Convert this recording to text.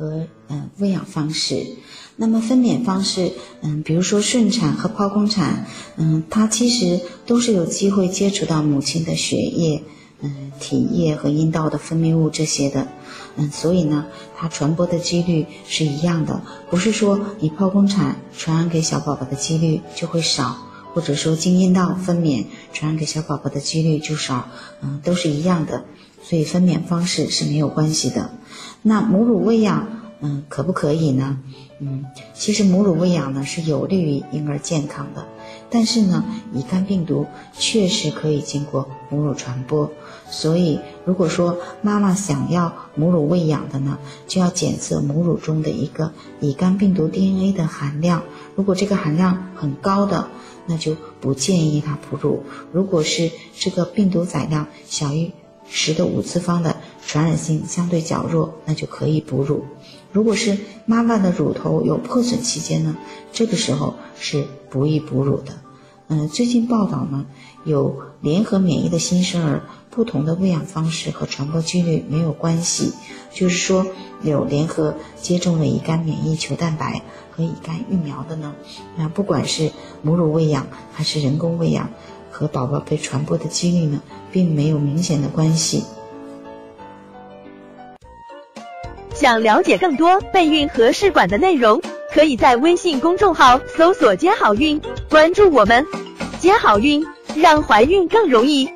和呃喂养方式。那么分娩方式，嗯，比如说顺产和剖宫产，嗯，它其实都是有机会接触到母亲的血液、嗯体液和阴道的分泌物这些的，嗯，所以呢，它传播的几率是一样的，不是说你剖宫产传染给小宝宝的几率就会少，或者说经阴道分娩传染给小宝宝的几率就少，嗯，都是一样的，所以分娩方式是没有关系的。那母乳喂养，嗯，可不可以呢？嗯，其实母乳喂养呢是有利于婴儿健康的，但是呢，乙肝病毒确实可以经过母乳传播，所以如果说妈妈想要母乳喂养的呢，就要检测母乳中的一个乙肝病毒 DNA 的含量，如果这个含量很高的，那就不建议她哺乳；如果是这个病毒载量小于十的五次方的，传染性相对较弱，那就可以哺乳。如果是妈妈的乳头有破损期间呢，这个时候是不宜哺乳的。嗯，最近报道呢，有联合免疫的新生儿，不同的喂养方式和传播几率没有关系。就是说，有联合接种了乙肝免疫球蛋白和乙肝疫苗的呢，那不管是母乳喂养还是人工喂养，和宝宝被传播的几率呢，并没有明显的关系。想了解更多备孕和试管的内容，可以在微信公众号搜索“接好运”，关注我们，接好运，让怀孕更容易。